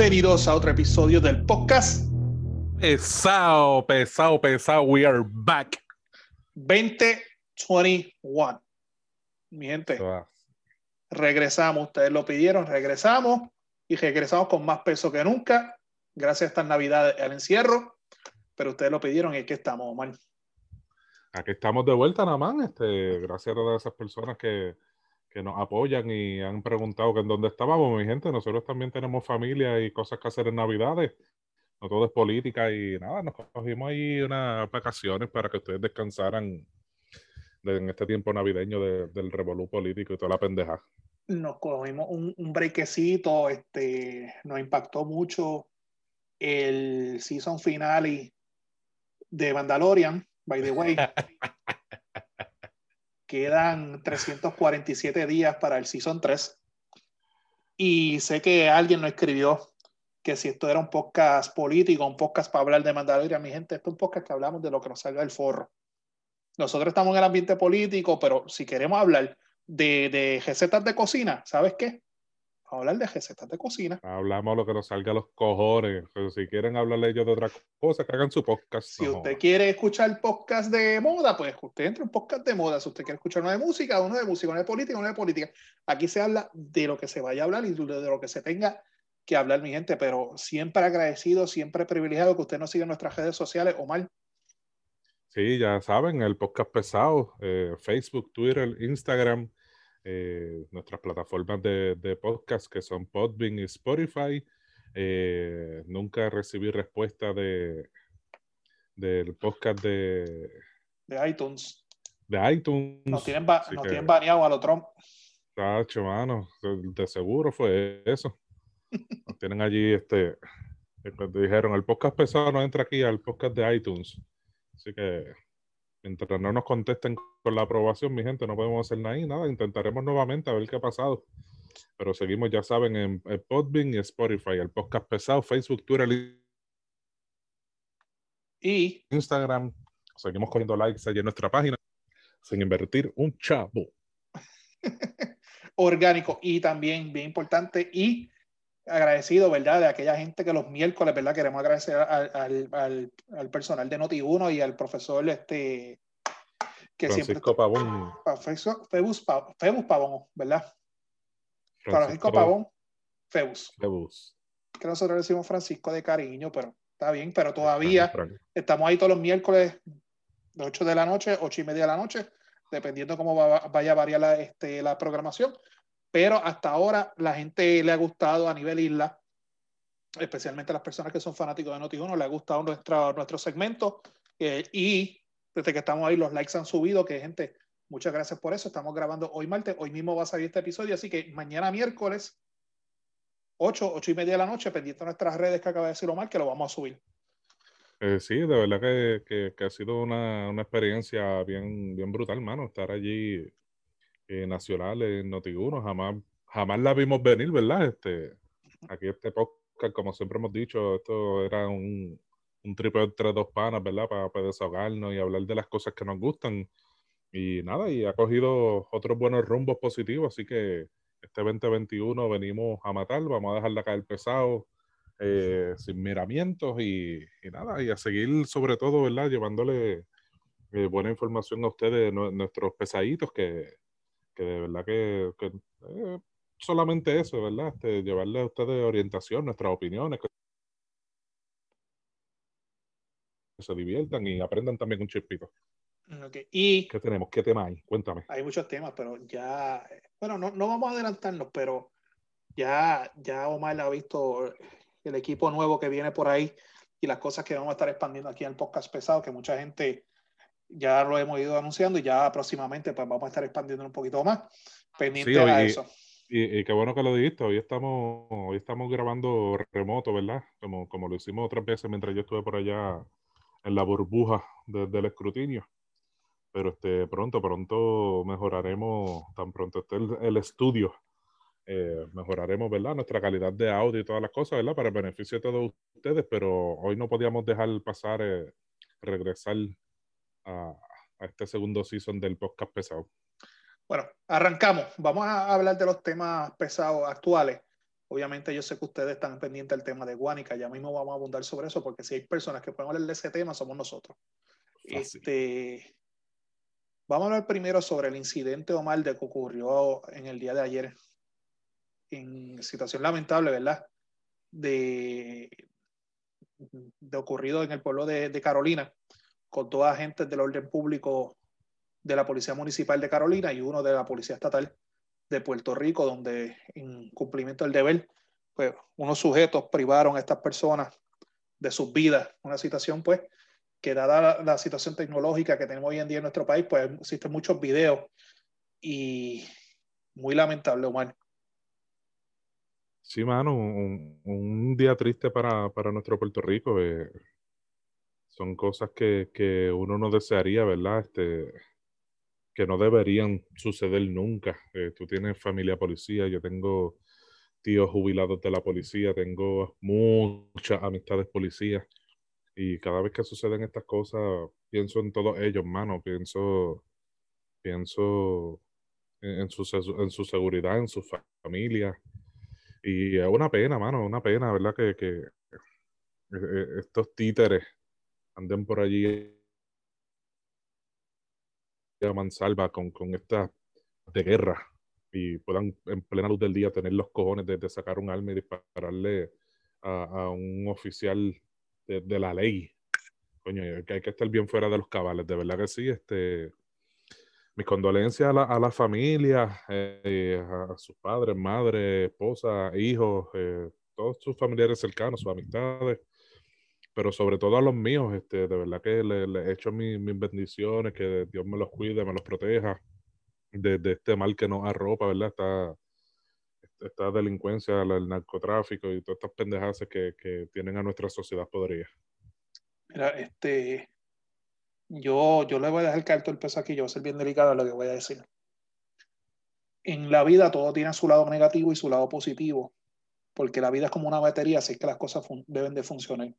Bienvenidos a otro episodio del podcast Pesado, pesado, pesado. We are back. 2021. Mi gente, regresamos. Ustedes lo pidieron, regresamos y regresamos con más peso que nunca. Gracias a esta Navidad al encierro. Pero ustedes lo pidieron y aquí estamos, Omar. Aquí estamos de vuelta nada más. Este, gracias a todas esas personas que, que nos apoyan y han preguntado que en dónde estábamos, mi gente. Nosotros también tenemos familia y cosas que hacer en Navidades. No todo es política y nada, nos cogimos ahí unas vacaciones para que ustedes descansaran en este tiempo navideño del revolú político y toda la pendeja. Nos cogimos un, un brequecito, este, nos impactó mucho el season finale de Mandalorian, by the way. Quedan 347 días para el Season 3. Y sé que alguien nos escribió que si esto era un podcast político, un podcast para hablar de Mandalorian, mi gente, esto es un podcast que hablamos de lo que nos salga del forro. Nosotros estamos en el ambiente político, pero si queremos hablar de, de recetas de cocina, ¿sabes qué? A hablar de recetas de cocina. Hablamos lo que nos salga a los cojones. Pero si quieren hablarle ellos de otra cosa, que hagan su podcast. Si usted quiere escuchar podcast de moda, pues usted entre un podcast de moda. Si usted quiere escuchar uno de música, uno de música, uno de política, uno de política. Aquí se habla de lo que se vaya a hablar y de lo que se tenga que hablar, mi gente. Pero siempre agradecido, siempre privilegiado que usted nos siga en nuestras redes sociales. Omar. Sí, ya saben, el podcast pesado, eh, Facebook, Twitter, Instagram, eh, nuestras plataformas de, podcast que son Podbean y Spotify. Eh, nunca recibí respuesta de del podcast de, de iTunes. De iTunes. Nos tienen, tienen baneado a lo Trump. Tacho, mano, de, seguro fue eso. Nos tienen allí, este, dijeron, el podcast pesado no entra aquí al podcast de iTunes. Así que mientras no nos contesten con la aprobación, mi gente, no podemos hacer nada y nada. Intentaremos nuevamente a ver qué ha pasado. Pero seguimos, ya saben, en, Podbean y Spotify, el podcast pesado, Facebook, Twitter y Instagram. Seguimos cogiendo likes allí en nuestra página sin invertir un chavo. Orgánico y también bien importante y agradecido, ¿verdad? De aquella gente que los miércoles, ¿verdad? Queremos agradecer al, al, al, personal de Noti1 y al profesor este que Francisco Pavón. Febus, Febus Pavón, ¿verdad? Francisco, Pavón, Febus. Febus. Que nosotros le decimos Francisco de cariño, pero está bien, pero todavía estamos ahí todos los miércoles de 8 de la noche, 8 y media de la noche, dependiendo cómo vaya a variar la, este, la programación pero hasta ahora la gente le ha gustado a nivel isla, especialmente las personas que son fanáticos de Noti1, le ha gustado nuestra, nuestro segmento eh, y desde que estamos ahí los likes han subido, que gente, muchas gracias por eso, estamos grabando hoy martes, hoy mismo va a salir este episodio, así que mañana miércoles, 8, 8 y media de la noche, pendiente de nuestras redes que acaba de decir Omar, que lo vamos a subir. Eh, sí, de verdad que, que, ha sido una, una, experiencia bien, bien brutal, mano, estar allí eh, nacionales en Noti1, jamás, jamás la vimos venir, ¿verdad? Este, aquí este podcast, como siempre hemos dicho, esto era un, un triple entre dos panas, ¿verdad? Para, para desahogarnos y hablar de las cosas que nos gustan. Y nada, y ha cogido otros buenos rumbos positivos, así que este 2021 venimos a matar, vamos a dejarla caer pesado, eh, sin miramientos y, y, nada, y a seguir sobre todo, ¿verdad? Llevándole eh, buena información a ustedes, nuestros pesaditos, que, que de verdad que, eh, solamente eso, ¿verdad? Este, llevarle a ustedes orientación, nuestras opiniones, que se diviertan y aprendan también un chispito. Y ¿Qué tenemos? ¿Qué tema hay? Cuéntame. Hay muchos temas, pero ya, bueno, no, no vamos a adelantarnos, pero ya, ya Omar ha visto el equipo nuevo que viene por ahí y las cosas que vamos a estar expandiendo aquí en el podcast pesado, que mucha gente ya lo hemos ido anunciando y ya próximamente pues vamos a estar expandiendo un poquito más pendiente a eso. Y, qué bueno que lo dijiste, hoy estamos, hoy estamos grabando remoto, ¿verdad? Como, como lo hicimos otras veces mientras yo estuve por allá en la burbuja del escrutinio. Pero este, pronto, pronto mejoraremos, tan pronto esté el, estudio, eh, mejoraremos, ¿verdad? Nuestra calidad de audio y todas las cosas, ¿verdad? Para el beneficio de todos ustedes, pero hoy no podíamos dejar pasar, eh, regresar a, este segundo season del podcast pesado. Bueno, arrancamos. Vamos a hablar de los temas pesados actuales. Obviamente yo sé que ustedes están pendientes del tema de Guanica, ya mismo vamos a abundar sobre eso, porque si hay personas que pueden hablar de ese tema, somos nosotros. Este, vamos a hablar primero sobre el incidente o mal de que ocurrió en el día de ayer, en situación lamentable, ¿verdad? De, de ocurrido en el pueblo de, de Carolina, con dos agentes del orden público de la Policía Municipal de Carolina y uno de la Policía Estatal de Puerto Rico, donde en cumplimiento del deber, pues unos sujetos privaron a estas personas de sus vidas. Una situación, pues, que dada la, situación tecnológica que tenemos hoy en día en nuestro país, pues existen muchos videos y muy lamentable, Omar. Sí, mano, un, día triste para, nuestro Puerto Rico. Eh, son cosas que, que, uno no desearía, ¿verdad? Este, que no deberían suceder nunca. Eh, tú tienes familia policía, yo tengo tíos jubilados de la policía, tengo muchas amistades policías y cada vez que suceden estas cosas pienso en todos ellos, mano, pienso, pienso en, su, en su seguridad, en su familia y es una pena, mano, una pena, ¿verdad? Que, que eh, eh, estos títeres anden por allí a mansalva con, con esta de guerra y puedan en plena luz del día tener los cojones de, sacar un arma y dispararle a, un oficial de, la ley. Coño, que hay que estar bien fuera de los cabales, de verdad que sí. Este, mis condolencias a la, a la familia, eh, a sus padres, madres, esposas, hijos, eh, todos sus familiares cercanos, sus amistades pero sobre todo a los míos, este, de verdad que le, he hecho mis, bendiciones, que Dios me los cuide, me los proteja de, este mal que nos arropa, ¿verdad? Esta, esta delincuencia, el narcotráfico y todas estas pendejadas que, que tienen a nuestra sociedad podrida. Mira, este, yo, yo le voy a dejar caer todo el peso aquí, yo voy a ser bien delicado en lo que voy a decir. En la vida todo tiene su lado negativo y su lado positivo, porque la vida es como una batería, así que las cosas deben de funcionar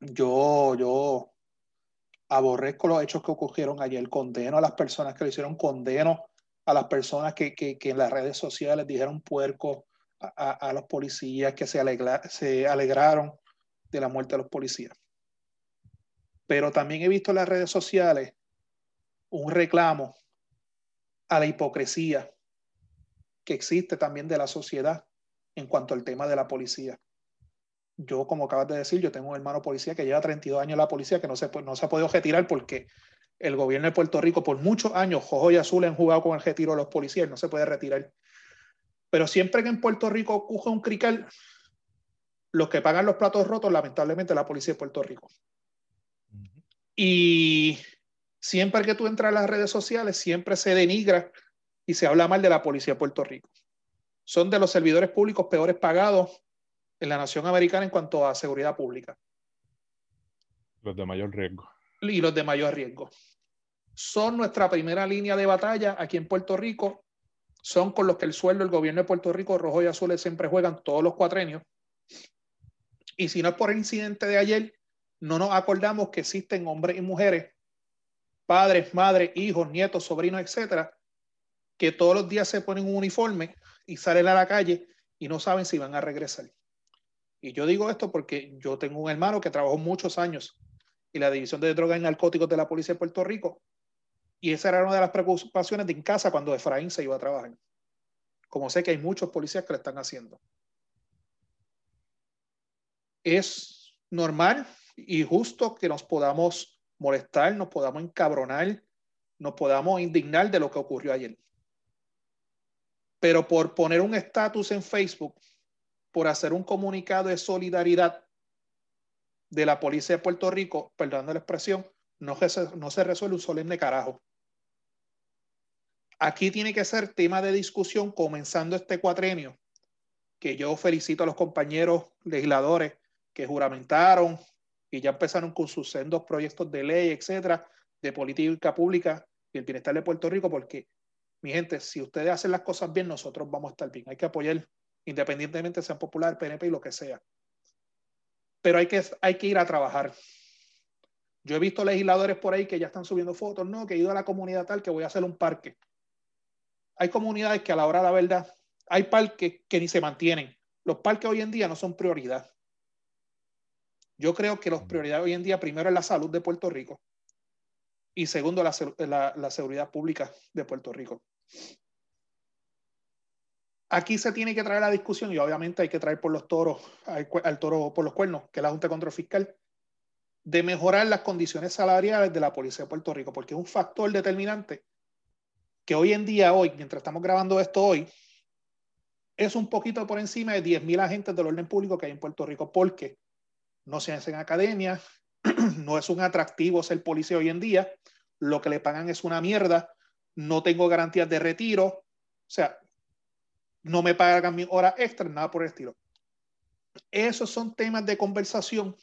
yo, yo aborrezco los hechos que ocurrieron ayer, condeno a las personas que lo hicieron, condeno a las personas que, que, que en las redes sociales dijeron puerco a, a, los policías, que se, se alegraron de la muerte de los policías. Pero también he visto en las redes sociales un reclamo a la hipocresía que existe también de la sociedad en cuanto al tema de la policía yo, como acabas de decir, yo tengo un hermano policía que lleva 32 años en la policía que no se, no se ha podido retirar porque el gobierno de Puerto Rico por muchos años, Jojo y Azul han jugado con el retiro de los policías, no se puede retirar. Pero siempre que en Puerto Rico ocurre un crical, los que pagan los platos rotos, lamentablemente, la policía de Puerto Rico. Y siempre que tú entras a las redes sociales, siempre se denigra y se habla mal de la policía de Puerto Rico. Son de los servidores públicos peores pagados en la nación americana en cuanto a seguridad pública. Los de mayor riesgo. Y los de mayor riesgo. Son nuestra primera línea de batalla aquí en Puerto Rico. Son con los que el sueldo del gobierno de Puerto Rico, rojo y azul, siempre juegan todos los cuatrenios. Y si no es por el incidente de ayer, no nos acordamos que existen hombres y mujeres, padres, madres, hijos, nietos, sobrinos, etcétera, que todos los días se ponen un uniforme y salen a la calle y no saben si van a regresar. Y yo digo esto porque yo tengo un hermano que trabajó muchos años en la División de Drogas y Narcóticos de la Policía de Puerto Rico. Y esa era una de las preocupaciones de en casa cuando Efraín se iba a trabajar. Como sé que hay muchos policías que lo están haciendo. Es normal y justo que nos podamos molestar, nos podamos encabronar, nos podamos indignar de lo que ocurrió ayer. Pero por poner un estatus en Facebook por hacer un comunicado de solidaridad de la policía de Puerto Rico, perdón la expresión, no, se resuelve un solemne carajo. Aquí tiene que ser tema de discusión comenzando este cuatrenio, que yo felicito a los compañeros legisladores que juramentaron y ya empezaron con sus sendos proyectos de ley, etcétera, de política pública y el bienestar de Puerto Rico, porque, mi gente, si ustedes hacen las cosas bien, nosotros vamos a estar bien. Hay que apoyar independientemente sea popular, PNP y lo que sea. Pero hay que, hay que ir a trabajar. Yo he visto legisladores por ahí que ya están subiendo fotos, no, que he ido a la comunidad tal que voy a hacer un parque. Hay comunidades que a la hora de la verdad Hay parques que ni se mantienen. Los parques hoy en día no son prioridad. Yo creo que los prioridades hoy en día, primero es la salud de Puerto Rico y segundo, la, seguridad pública de Puerto Rico. Aquí se tiene que traer la discusión y obviamente hay que traer por los toros, al, toro por los cuernos, que es la Junta de Control Fiscal, de mejorar las condiciones salariales de la Policía de Puerto Rico, porque es un factor determinante que hoy en día, hoy, mientras estamos grabando esto hoy, es un poquito por encima de 10.000 agentes del orden público que hay en Puerto Rico, porque no se hacen academia, no es un atractivo ser policía hoy en día, lo que le pagan es una mierda, no tengo garantías de retiro, o sea, no me pagan mi hora extra, nada por el estilo. Esos son temas de conversación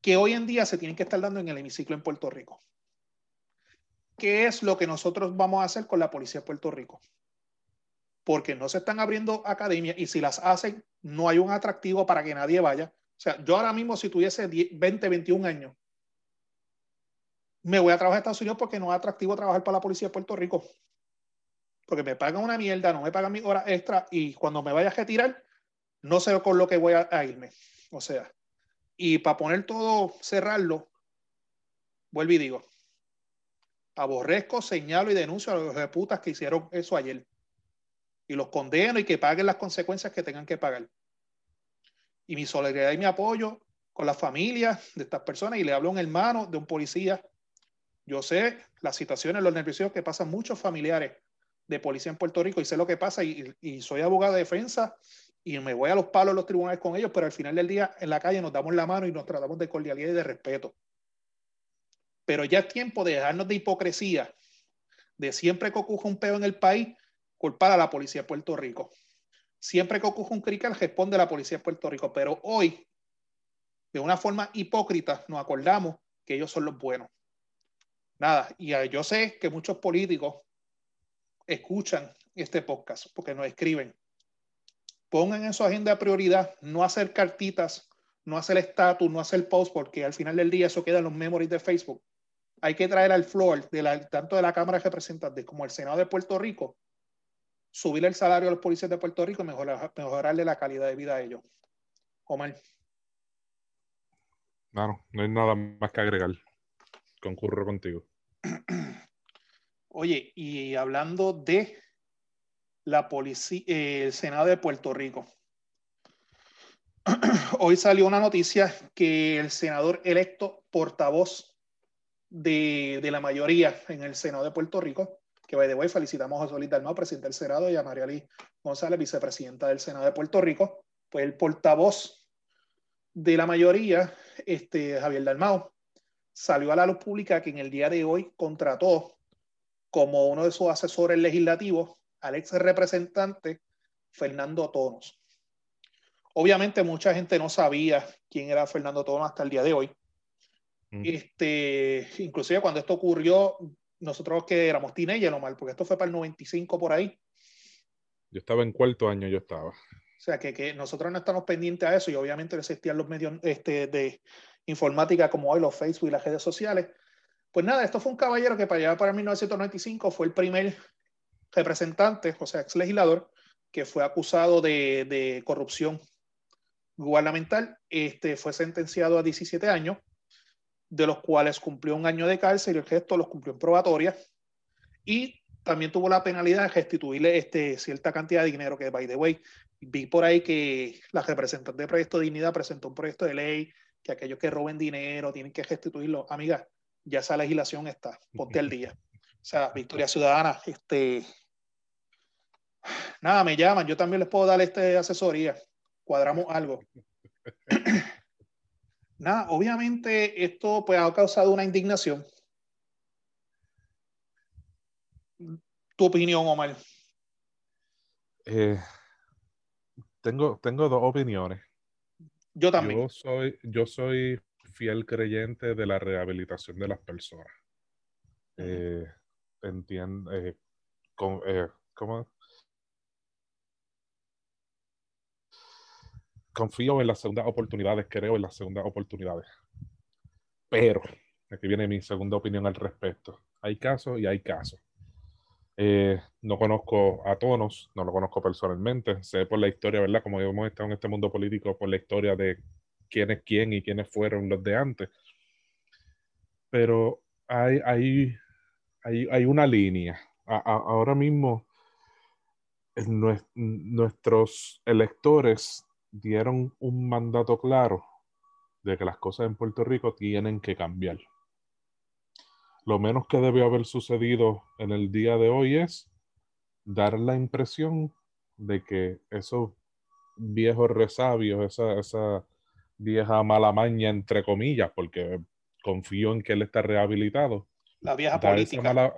que hoy en día se tienen que estar dando en el hemiciclo en Puerto Rico. ¿Qué es lo que nosotros vamos a hacer con la policía de Puerto Rico? Porque no se están abriendo academias y si las hacen, no hay un atractivo para que nadie vaya. O sea, yo ahora mismo si tuviese 20, 21 años, me voy a trabajar a Estados Unidos porque no es atractivo trabajar para la policía de Puerto Rico. Porque me pagan una mierda, no me pagan mis horas extra y cuando me vaya a retirar, no sé con lo que voy a, irme. O sea, y para poner todo, cerrarlo, vuelvo y digo, aborrezco, señalo y denuncio a los de putas que hicieron eso ayer. Y los condeno y que paguen las consecuencias que tengan que pagar y mi solidaridad y mi apoyo con las familias de estas personas y le hablo a un hermano de un policía. Yo sé las situaciones, los nervios que pasan muchos familiares de policía en Puerto Rico y sé lo que pasa y, soy abogado de defensa y me voy a los palos de los tribunales con ellos, pero al final del día en la calle nos damos la mano y nos tratamos de cordialidad y de respeto. Pero ya es tiempo de dejarnos de hipocresía, de siempre que ocurra un peo en el país, culpar a la policía de Puerto Rico. Siempre que ocurre un crical, responde la policía de Puerto Rico. Pero hoy, de una forma hipócrita, nos acordamos que ellos son los buenos. Nada, y yo sé que muchos políticos escuchan este podcast porque nos escriben. Pongan en su agenda prioridad no hacer cartitas, no hacer estatus, no hacer post, porque al final del día eso queda en los memories de Facebook. Hay que traer al floor de la, tanto de la Cámara de Representantes como el Senado de Puerto Rico subir el salario a los policías de Puerto Rico y mejorar, mejorarle la calidad de vida a ellos. Omar. No, no hay nada más que agregar. Concurro contigo. Oye, y hablando de la policía, eh, el Senado de Puerto Rico. Hoy salió una noticia que el senador electo portavoz de, de la mayoría en el Senado de Puerto Rico, que by the way felicitamos a Solita Dalmau, presidente del Senado, y a María Lee González, vicepresidenta del Senado de Puerto Rico, pues el portavoz de la mayoría, este, Javier Dalmau, salió a la luz pública que en el día de hoy contrató como uno de sus asesores legislativos al ex representante Fernando Tonos. Obviamente mucha gente no sabía quién era Fernando Tonos hasta el día de hoy. Mm. Este, inclusive cuando esto ocurrió, nosotros que éramos teenagers, mal, porque esto fue para el 95 por ahí. Yo estaba en cuarto año, yo estaba. O sea, que, que nosotros no estamos pendientes a eso y obviamente existían los medios este, de informática como hoy, los Facebook y las redes sociales. Pues nada, esto fue un caballero que para allá para 1995 fue el primer representante, o sea, ex legislador, que fue acusado de, de corrupción gubernamental. Este, fue sentenciado a 17 años de los cuales cumplió un año de cárcel y el resto los cumplió en probatoria. Y también tuvo la penalidad de restituirle este, cierta cantidad de dinero, que, by the way, vi por ahí que la representante de Proyecto de Dignidad presentó un proyecto de ley que aquellos que roben dinero tienen que restituirlo. Amiga, ya esa legislación está, ponte al día. O sea, Victoria Ciudadana, este... Nada, me llaman, yo también les puedo dar este asesoría, cuadramos algo. nada, obviamente esto pues, ha causado una indignación. ¿Tu opinión, Omar? Eh, tengo, tengo dos opiniones. Yo también. Yo soy, yo soy fiel creyente de la rehabilitación de las personas. Eh, eh, con, ¿cómo? confío en las segundas oportunidades, creo en las segundas oportunidades. Pero, aquí viene mi segunda opinión al respecto. Hay casos y hay casos. Eh, no conozco a Tonos, no lo conozco personalmente, sé por la historia, ¿verdad? Como hemos estado en este mundo político, por la historia de quién es quién y quiénes fueron los de antes. Pero hay, hay, hay, hay una línea. ahora mismo nuestros electores dieron un mandato claro de que las cosas en Puerto Rico tienen que cambiar. Lo menos que debe haber sucedido en el día de hoy es dar la impresión de que esos viejos resabios, esa, esa vieja mala maña, entre comillas, porque confío en que él está rehabilitado. La vieja política.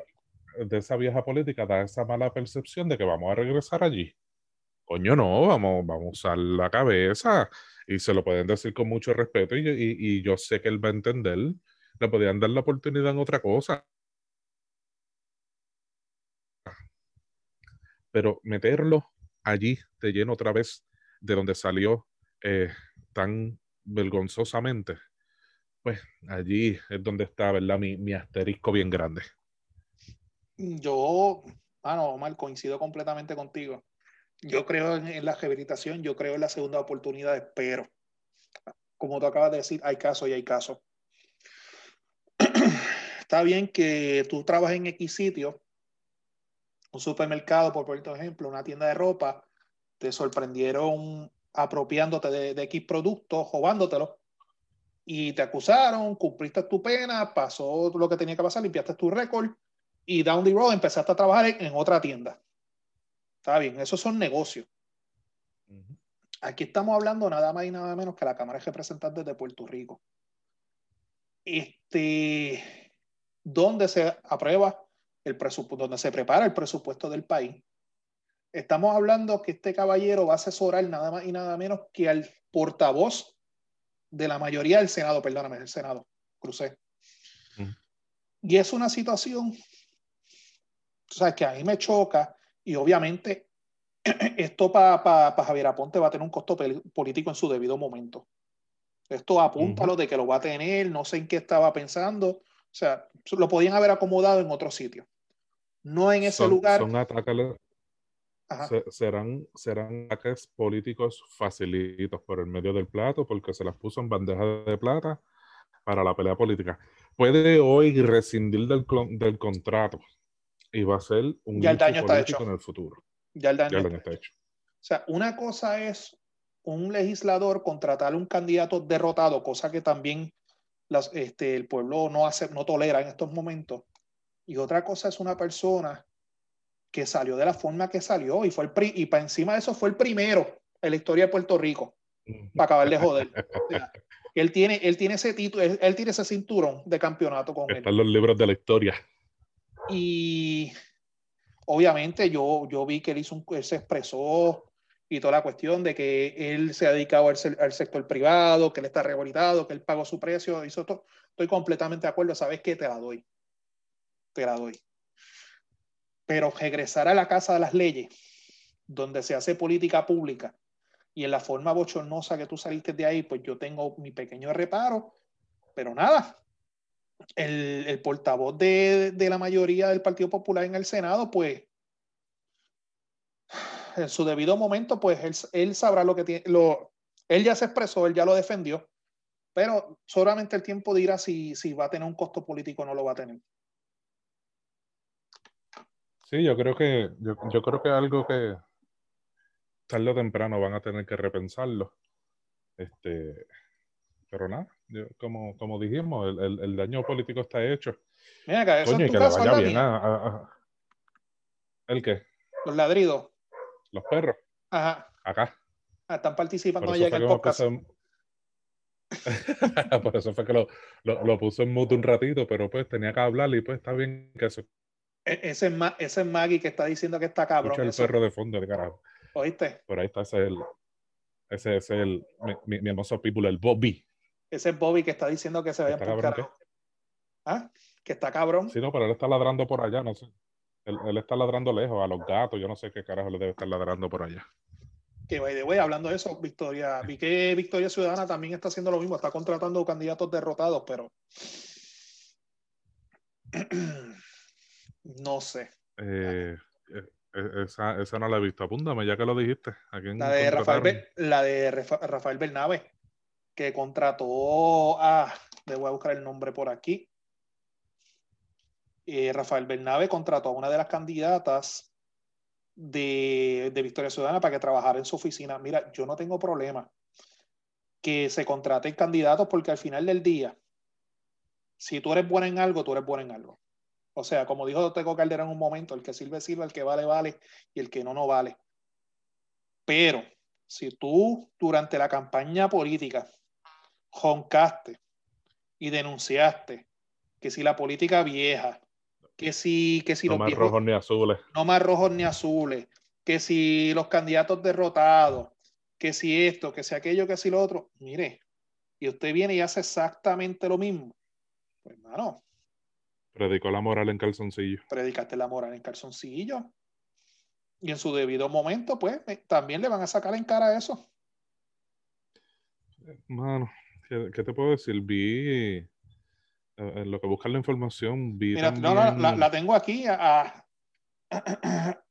de esa vieja política da esa mala percepción de que vamos a regresar allí. Coño, no, vamos, vamos a usar la cabeza y se lo pueden decir con mucho respeto y, y yo sé que él va a entender le podían dar la oportunidad en otra cosa. Pero meterlo allí de lleno otra vez de donde salió eh, tan vergonzosamente, pues allí es donde está, ¿verdad? Mi, asterisco bien grande. Yo, bueno, Omar, coincido completamente contigo. Yo creo en, en, la rehabilitación, yo creo en la segunda oportunidad, pero como tú acabas de decir, hay casos y hay casos está bien que tú trabajes en X sitio, un supermercado, por ejemplo, una tienda de ropa, te sorprendieron apropiándote de, X productos, robándotelo, y te acusaron, cumpliste tu pena, pasó lo que tenía que pasar, limpiaste tu récord, y down the road empezaste a trabajar en, otra tienda. Está bien, esos son negocios. Aquí estamos hablando nada más y nada menos que la Cámara de Representantes de Puerto Rico. Este, donde se aprueba el presupuesto, donde se prepara el presupuesto del país. Estamos hablando que este caballero va a asesorar nada más y nada menos que al portavoz de la mayoría del Senado, perdóname, del Senado, crucé. Y es una situación, o sea, que a mí me choca y obviamente esto para Javier Aponte va a tener un costo político en su debido momento. Esto apunta a lo de que lo va a tener, no sé en qué estaba pensando, o sea, lo podían haber acomodado en otro sitio. No en ese lugar. Son ataques, serán, serán ataques políticos facilitos por el medio del plato porque se las puso en bandeja de plata para la pelea política. Puede hoy rescindir del, del contrato y va a ser un ya el daño está hecho. en el futuro. Ya el daño, está hecho. O sea, una cosa es un legislador contratar a un candidato derrotado, cosa que también este, el pueblo no, hace, no tolera en estos momentos. Y otra cosa es una persona que salió de la forma que salió y fue el y para encima de eso fue el primero en la historia de Puerto Rico para acabar de joder. él tiene, él tiene ese título, él, tiene ese cinturón de campeonato con Están los libros de la historia. Y obviamente yo, yo vi que él, hizo un, él se expresó y toda la cuestión de que él se ha dedicado al, sector privado, que él está rehabilitado, que él pagó su precio, hizo todo. Estoy completamente de acuerdo, ¿sabes qué? Te la doy. Te la doy. Pero regresar a la casa de las leyes, donde se hace política pública, y en la forma bochornosa que tú saliste de ahí, pues yo tengo mi pequeño reparo, pero nada. El, portavoz de, la mayoría del Partido Popular en el Senado, pues en su debido momento, pues él, sabrá lo que tiene. Lo, él ya se expresó, él ya lo defendió, pero solamente el tiempo dirá si va a tener un costo político o no lo va a tener. Sí, yo creo que, yo, yo creo que algo que tarde o temprano van a tener que repensarlo. Este, pero nada, como, como dijimos, el, el, daño político está hecho. Mira, eso Coño, que le vaya bien ¿El qué? Los ladridos los perros. Ajá. Acá. Ah, están participando allá en el podcast. Por eso fue que lo, lo, lo, puso en mute un ratito, pero pues tenía que hablar y pues está bien que eso. E, ese es, ese es Maggie que está diciendo que está cabrón. Escucha el perro de fondo, de carajo. ¿Oíste? Por ahí está ese el, ese es el, mi, mi, hermoso people, el Bobby. Ese es Bobby que está diciendo que se ve por carajo. ¿Ah? Que está cabrón. Sí, no, pero él está ladrando por allá, no sé. Él, está ladrando lejos a los gatos. Yo no sé qué carajo le debe estar ladrando por allá. Que by the way, hablando de eso, Victoria, vi que Victoria Ciudadana también está haciendo lo mismo, está contratando candidatos derrotados, pero no sé. Eh, eh, esa, esa, no la he visto. Apúntame, ya que lo dijiste. la, de Rafael, la de Rafael Bernabe, que contrató a. Le voy a buscar el nombre por aquí. Eh, Rafael Bernabe contrató a una de las candidatas de, de, Victoria Ciudadana para que trabajara en su oficina. Mira, yo no tengo problema que se contraten candidatos porque al final del día, si tú eres buena en algo, tú eres buena en algo. O sea, como dijo Teco Caldera en un momento, el que sirve, sirve, el que vale, vale, y el que no, no vale. Pero si tú durante la campaña política joncaste y denunciaste que si la política vieja, que si, que si no más rojos ni azules, no más rojos ni azules, que si los candidatos derrotados, que si esto, que si aquello, que si lo otro, mire, y usted viene y hace exactamente lo mismo, pues hermano, Predicó la moral en calzoncillo. Predicaste la moral en calzoncillo. Y en su debido momento, pues, también le van a sacar en cara eso. Mano, ¿qué, te puedo decir? Vi, eh, en lo que busca la información, vi Mira, no, la, tengo aquí a,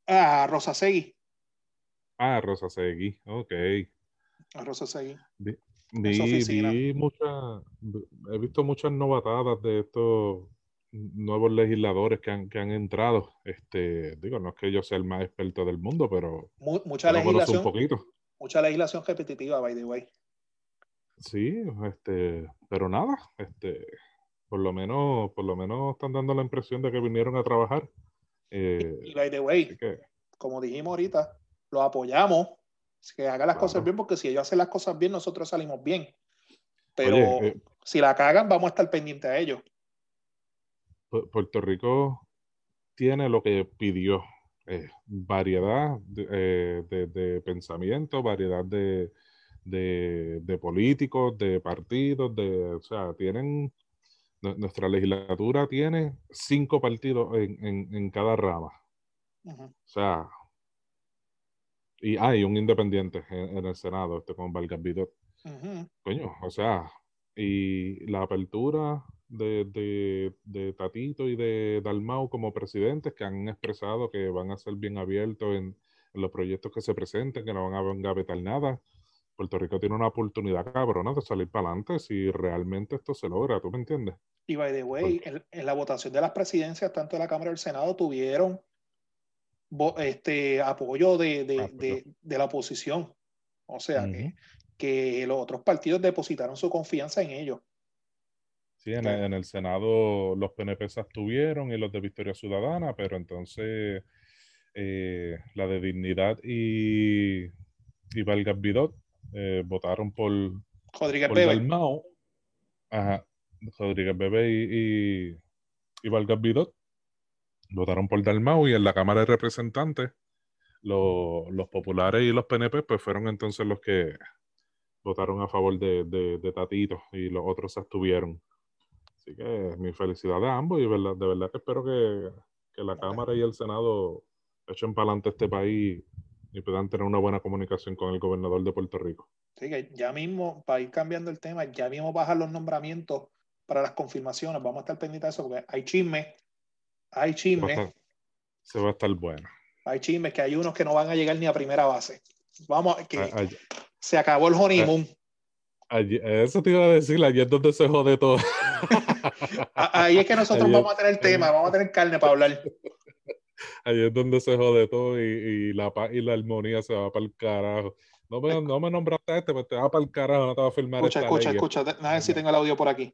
a, Rosa Segui. Ah, Rosa Segui, ok. A Rosa Segui. Vi, vi, muchas, he visto muchas novatadas de estos nuevos legisladores que han, que han entrado. Este, digo, no es que yo sea el más experto del mundo, pero mucha legislación, un poquito. mucha legislación repetitiva, by the way. Sí, este, pero nada, este, por lo menos, por lo menos están dando la impresión de que vinieron a trabajar. Eh, y, by the way, como dijimos ahorita, lo apoyamos, que hagan las cosas bien, porque si ellos hacen las cosas bien, nosotros salimos bien. Pero eh, si la cagan, vamos a estar pendientes a ellos. Puerto Rico tiene lo que pidió, eh, variedad eh, de, de, pensamiento, variedad de, de, políticos, de partidos, de, o sea, tienen, nuestra legislatura tiene cinco partidos en, en, cada rama. O sea, y hay un independiente en, el Senado, este con Vargas Coño, o sea, y la apertura de, de, Tatito y de Dalmau como presidentes que han expresado que van a ser bien abiertos en, los proyectos que se presenten, que no van a engavetar nada. Puerto Rico tiene una oportunidad cabrona de salir para adelante si realmente esto se logra, ¿tú me entiendes? Y by the way, en, la votación de las presidencias, tanto de la Cámara y del Senado, tuvieron este apoyo de, de, de, la oposición. O sea, que, que los otros partidos depositaron su confianza en ellos. Sí, en, el Senado los PNP se abstuvieron y los de Victoria Ciudadana, pero entonces eh, la de Dignidad y, y Valgas Vidot eh, votaron por, Rodríguez Bebe. Ajá, Rodríguez Bebe y, y, y Valgas Vidot votaron por Dalmau y en la Cámara de Representantes los populares y los PNP pues fueron entonces los que votaron a favor de, de, de Tatito y los otros se abstuvieron. Así que mi felicidad a ambos y verdad, de verdad que espero que, que la Cámara y el Senado echen para adelante este país y puedan tener una buena comunicación con el gobernador de Puerto Rico. Sí, que ya mismo, para ir cambiando el tema, ya mismo bajar los nombramientos para las confirmaciones. Vamos a estar pendientes de eso porque hay chismes, hay chismes. Se va a estar bueno. Hay chismes que hay unos que no van a llegar ni a primera base. Vamos, que se acabó el honeymoon. Eso te iba a decir, ayer donde se jode todo. Ahí es que nosotros vamos a tener tema, vamos a tener carne para hablar. Ahí es donde se jode todo y, la paz y la armonía se va para el carajo. No me, no me nombraste a este, pero te va para el carajo, no te va a filmar. Escucha, escucha, escucha. A ver si tengo el audio por aquí.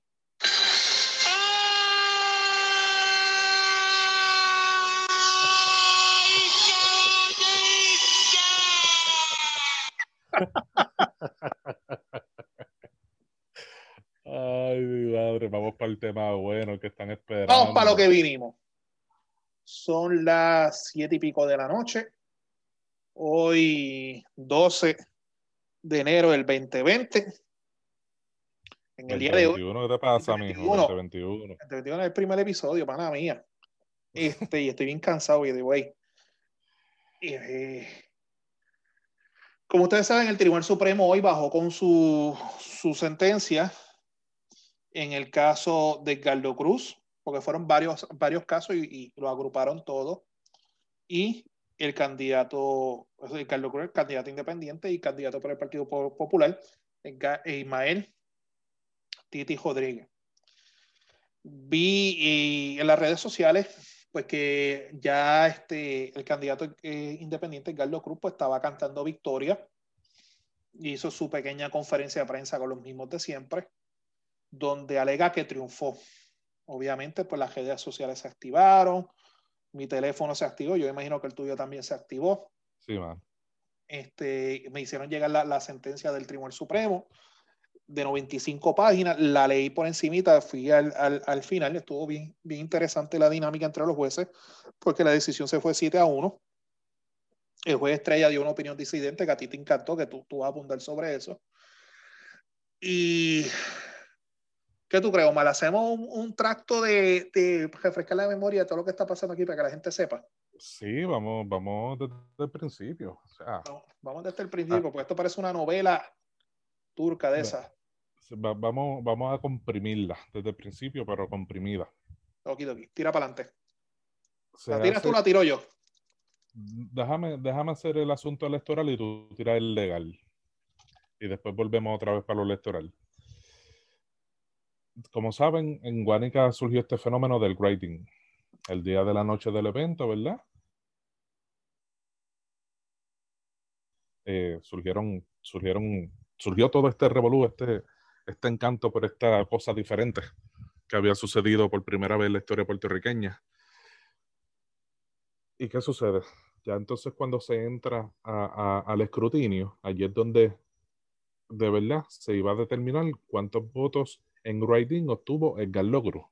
Ay, mi madre, vamos para el tema bueno que están esperando. Vamos para lo que vinimos. Son las siete y pico de la noche. Hoy 12 de enero del 2020. En el, día de hoy. ¿Qué te pasa, mijo? 2021. El 2021 es el primer episodio, pana mía. Este, y estoy bien cansado, y de güey. Eh, como ustedes saben, el Tribunal Supremo hoy bajó con su, su sentencia en el caso de Galdo Cruz, porque fueron varios, varios casos y, lo agruparon todo. y el candidato, Carlos Cruz, candidato independiente y candidato por el Partido Popular, Ismael Titi Rodríguez. Vi en las redes sociales pues que ya este, el candidato eh, independiente, Carlos Cruz, pues estaba cantando victoria. Hizo su pequeña conferencia de prensa con los mismos de siempre, donde alega que triunfó. Obviamente, pues las redes sociales se activaron, mi teléfono se activó, yo imagino que el tuyo también se activó. Sí, man. Este, me hicieron llegar la, la sentencia del Tribunal Supremo de 95 páginas, la leí por encimita, fui al, al, al, final, estuvo bien, bien interesante la dinámica entre los jueces, porque la decisión se fue 7 a 1. El juez Estrella dio una opinión disidente que a ti te encantó, que tú, tú vas a apuntar sobre eso. Y ¿Qué tú crees, Omar? ¿Hacemos un, un tracto de, de, refrescar la memoria de todo lo que está pasando aquí para que la gente sepa? Sí, vamos, vamos desde el principio. O sea, vamos, vamos desde el principio, ah, porque esto parece una novela turca de esas. Vamos, vamos a comprimirla desde el principio, pero comprimida. Tira para adelante. ¿La tiras tú la tiro yo? Déjame, déjame hacer el asunto electoral y tú tiras el legal. Y después volvemos otra vez para lo electoral como saben, en Guanica surgió este fenómeno del grading. El día de la noche del evento, ¿verdad? Eh, surgieron, surgieron, surgió todo este revolú, este, este encanto por esta cosa diferente que había sucedido por primera vez en la historia puertorriqueña. ¿Y qué sucede? Ya entonces cuando se entra al escrutinio, allí es donde de verdad se iba a determinar cuántos votos en writing obtuvo Edgar Logro.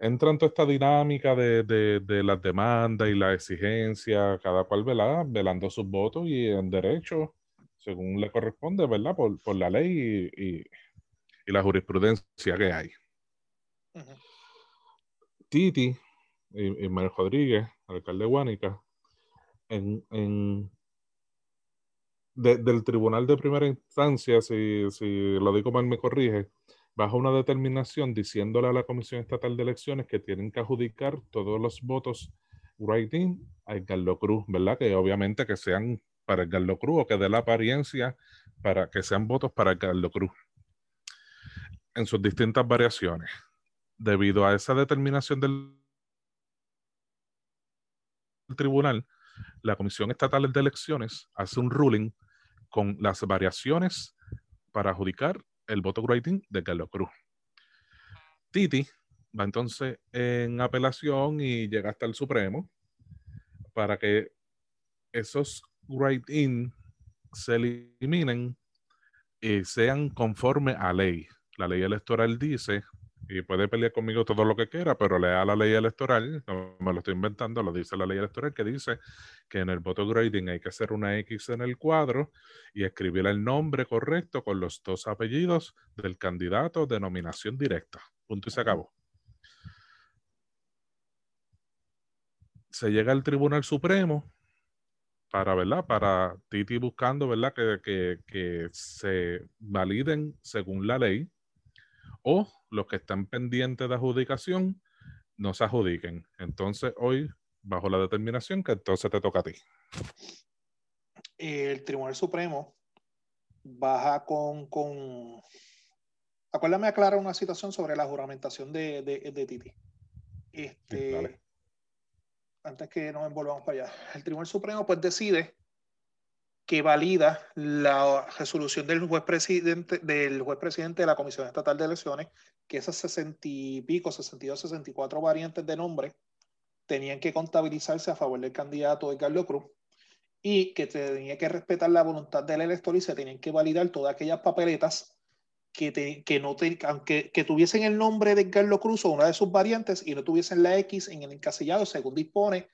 Entra en toda esta dinámica de, de, las demandas y la exigencia, cada cual velando sus votos y en derecho, según le corresponde, ¿verdad? Por, por la ley y, y, la jurisprudencia que hay. Titi y, Manuel Rodríguez, alcalde de Guánica, en, en del tribunal de primera instancia, si, si lo digo mal me corrige, bajo una determinación diciéndole a la Comisión Estatal de Elecciones que tienen que adjudicar todos los votos writing a Edgardo Cruz, ¿verdad? Que obviamente que sean para Edgardo Cruz o que dé la apariencia para que sean votos para Edgardo Cruz en sus distintas variaciones. Debido a esa determinación del tribunal, la Comisión Estatal de Elecciones hace un ruling con las variaciones para adjudicar el voto rating de Carlos Cruz. Titi va entonces en apelación y llega hasta el Supremo para que esos write-in se eliminen y sean conforme a ley. La ley electoral dice y puede pelear conmigo todo lo que quiera, pero lea la ley electoral, no me lo estoy inventando, lo dice la ley electoral que dice que en el voto grading hay que hacer una X en el cuadro y escribir el nombre correcto con los dos apellidos del candidato de nominación directa. Punto y se acabó. Se llega al Tribunal Supremo para, ¿verdad? Para Titi buscando, ¿verdad? Que, que, que se validen según la ley o los que están pendientes de adjudicación no se adjudiquen. Entonces, hoy, bajo la determinación que entonces te toca a ti. El Tribunal Supremo baja con, con... Acuérdame aclarar una situación sobre la juramentación de, de, Titi. Este, antes que nos envolvamos para allá. El Tribunal Supremo pues decide que valida la resolución del juez presidente del juez presidente de la Comisión Estatal de Elecciones, que esas 60 y pico, 62, 64 variantes de nombre tenían que contabilizarse a favor del candidato de Carlos Cruz y que tenía que respetar la voluntad del elector y se tenían que validar todas aquellas papeletas que, que no aunque que tuviesen el nombre de Carlos Cruz o una de sus variantes y no tuviesen la X en el encasillado según dispone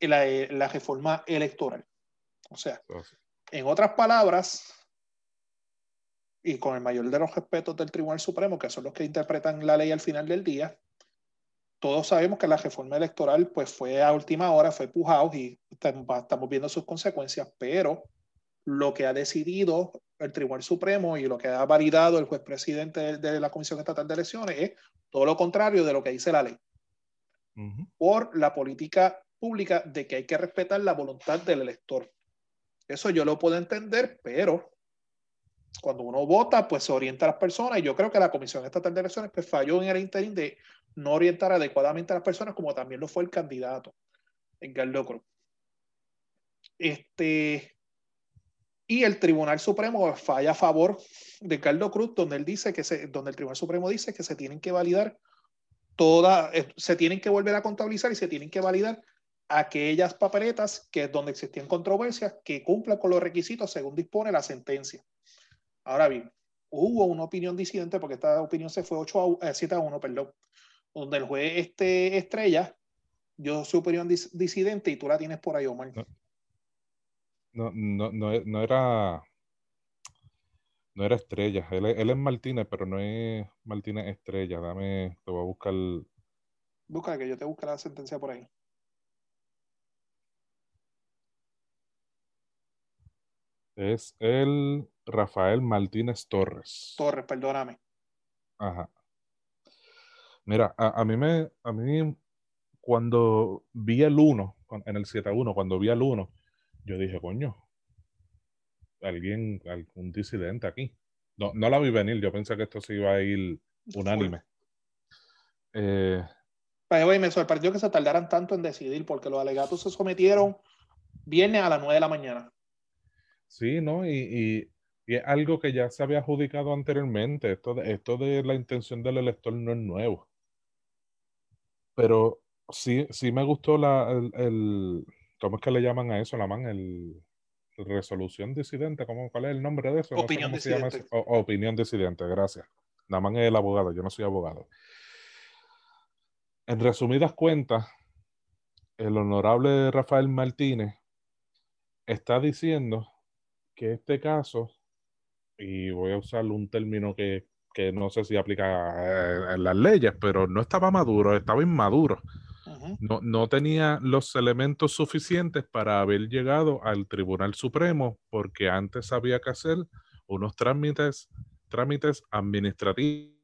la, la reforma electoral. O sea, en otras palabras, y con el mayor de los respetos del Tribunal Supremo, que son los que interpretan la ley al final del día, todos sabemos que la reforma electoral pues fue a última hora, fue pujado y estamos viendo sus consecuencias, pero lo que ha decidido el Tribunal Supremo y lo que ha validado el juez presidente de la Comisión Estatal de Elecciones es todo lo contrario de lo que dice la ley. Por la política pública de que hay que respetar la voluntad del elector. Eso yo lo puedo entender, pero cuando uno vota, pues se orienta a las personas y yo creo que la Comisión Estatal de Elecciones pues, falló en el interín de no orientar adecuadamente a las personas como también lo fue el candidato, Edgardo Cruz. Este, y el Tribunal Supremo falla a favor de Carlos Cruz, donde él dice que se, donde el Tribunal Supremo dice que se tienen que validar todas, eh, se tienen que volver a contabilizar y se tienen que validar aquellas papeletas que es donde existían controversias que cumplan con los requisitos según dispone la sentencia. Ahora bien, hubo una opinión disidente, porque esta opinión se fue 8 a, 7 eh, a 1, perdón, donde el juez este, Estrella dio su opinión disidente y tú la tienes por ahí, Omar. No, no, no, no era. No era Estrella. Él, él, es Martínez, pero no es Martínez Estrella. Dame, te voy a buscar. Busca que yo te busque la sentencia por ahí. Es el Rafael Martínez Torres. Torres, perdóname. Ajá. Mira, a, a, mí me, a mí, cuando vi el 1, en el 7 a 1, cuando vi el 1, yo dije, coño, alguien, algún disidente aquí. No, no la vi venir, yo pensé que esto se iba a ir unánime. Eh, me sorprendió que se tardaran tanto en decidir, porque los alegatos se sometieron viernes a las 9 de la mañana. Sí, ¿no? Y, y, es algo que ya se había adjudicado anteriormente. Esto de, esto de la intención del elector no es nuevo. Pero sí, sí me gustó la, el, ¿Cómo es que le llaman a eso, la man? El, resolución disidente, ¿cómo, ¿cuál es el nombre de eso? Opinión disidente. opinión disidente, gracias. Naman es el abogado, yo no soy abogado. En resumidas cuentas, el honorable Rafael Martínez está diciendo que este caso, y voy a usar un término que, que no sé si aplica en las leyes, pero no estaba maduro, estaba inmaduro no, no, tenía los elementos suficientes para haber llegado al Tribunal Supremo porque antes había que hacer unos trámites, trámites administrativos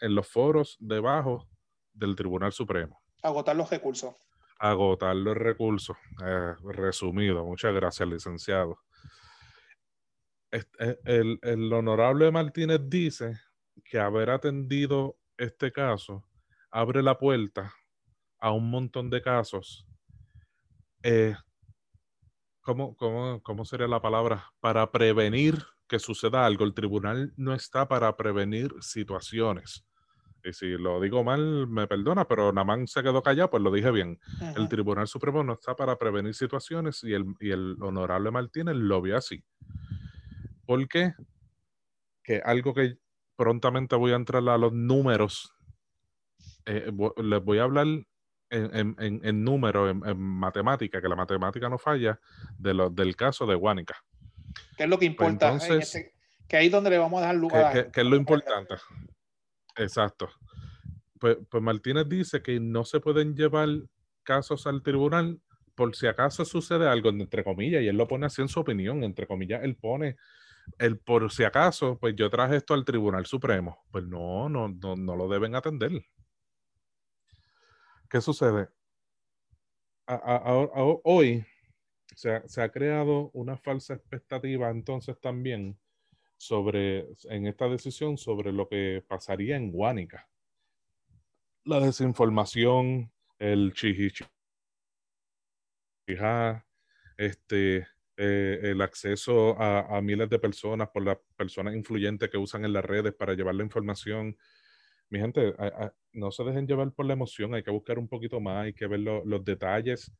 en los foros debajo del Tribunal Supremo. Agotar los recursos. Agotar los recursos. Eh, resumido, muchas gracias, licenciado. Eh, el, el honorable Martínez dice que haber atendido este caso abre la puerta a un montón de casos. Eh, ¿cómo, cómo, sería la palabra? Para prevenir que suceda algo. El tribunal no está para prevenir situaciones. Y si lo digo mal, me perdona, pero Namán se quedó callado, pues lo dije bien. El Tribunal Supremo no está para prevenir situaciones y el, y el honorable Martínez lo vio así. ¿Por qué? Que algo que prontamente voy a entrar a los números. Eh, les voy a hablar en, en, en números, en, matemática, que la matemática no falla, de lo, del caso de Guánica. ¿Qué es lo que pues importa? que ahí es donde le vamos a dar lugar. ¿Qué, es lo importante? Exacto. Pues, pues Martínez dice que no se pueden llevar casos al tribunal por si acaso sucede algo, entre comillas, y él lo pone así en su opinión, entre comillas, él pone el por si acaso, pues yo traje esto al Tribunal Supremo. Pues no, no, no, no lo deben atender. ¿Qué sucede? hoy se ha, creado una falsa expectativa entonces también sobre, en esta decisión, sobre lo que pasaría en Guánica. La desinformación, el chihichi, este, eh, el acceso a, miles de personas por las personas influyentes que usan en las redes para llevar la información. Mi gente, no se dejen llevar por la emoción, hay que buscar un poquito más, hay que ver los detalles,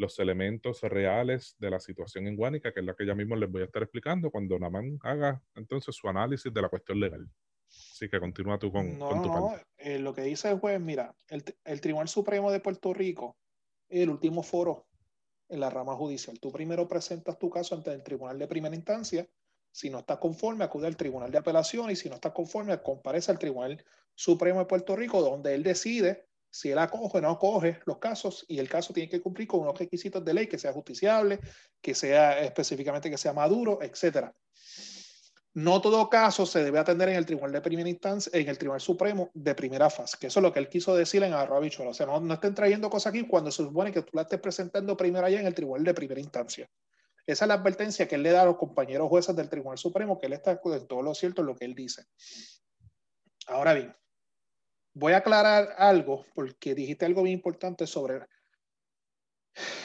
los elementos reales de la situación en Guánica, que es la que ya mismo les voy a estar explicando cuando Naman haga entonces su análisis de la cuestión legal. Así que continúa tú con, tu no, eh, lo que dice el juez, mira, el, el Tribunal Supremo de Puerto Rico, el último foro en la rama judicial. Tú primero presentas tu caso ante el tribunal de primera instancia. Si no estás conforme, acude al tribunal de apelación y si no estás conforme, comparece al Tribunal Supremo de Puerto Rico, donde él decide si él acoge o no acoge los casos y el caso tiene que cumplir con unos requisitos de ley, que sea justiciable, que sea específicamente que sea maduro, etc. no todo caso se debe atender en el Tribunal de Primera Instancia, en el Tribunal Supremo de primera fase, que eso es lo que él quiso decir en Arroa O sea, no, no, estén trayendo cosas aquí cuando se supone que tú la estés presentando primero allá en el Tribunal de Primera Instancia. Esa es la advertencia que él le da a los compañeros jueces del Tribunal Supremo, que él está en todo lo cierto en lo que él dice. Ahora bien, voy a aclarar algo, porque dijiste algo bien importante sobre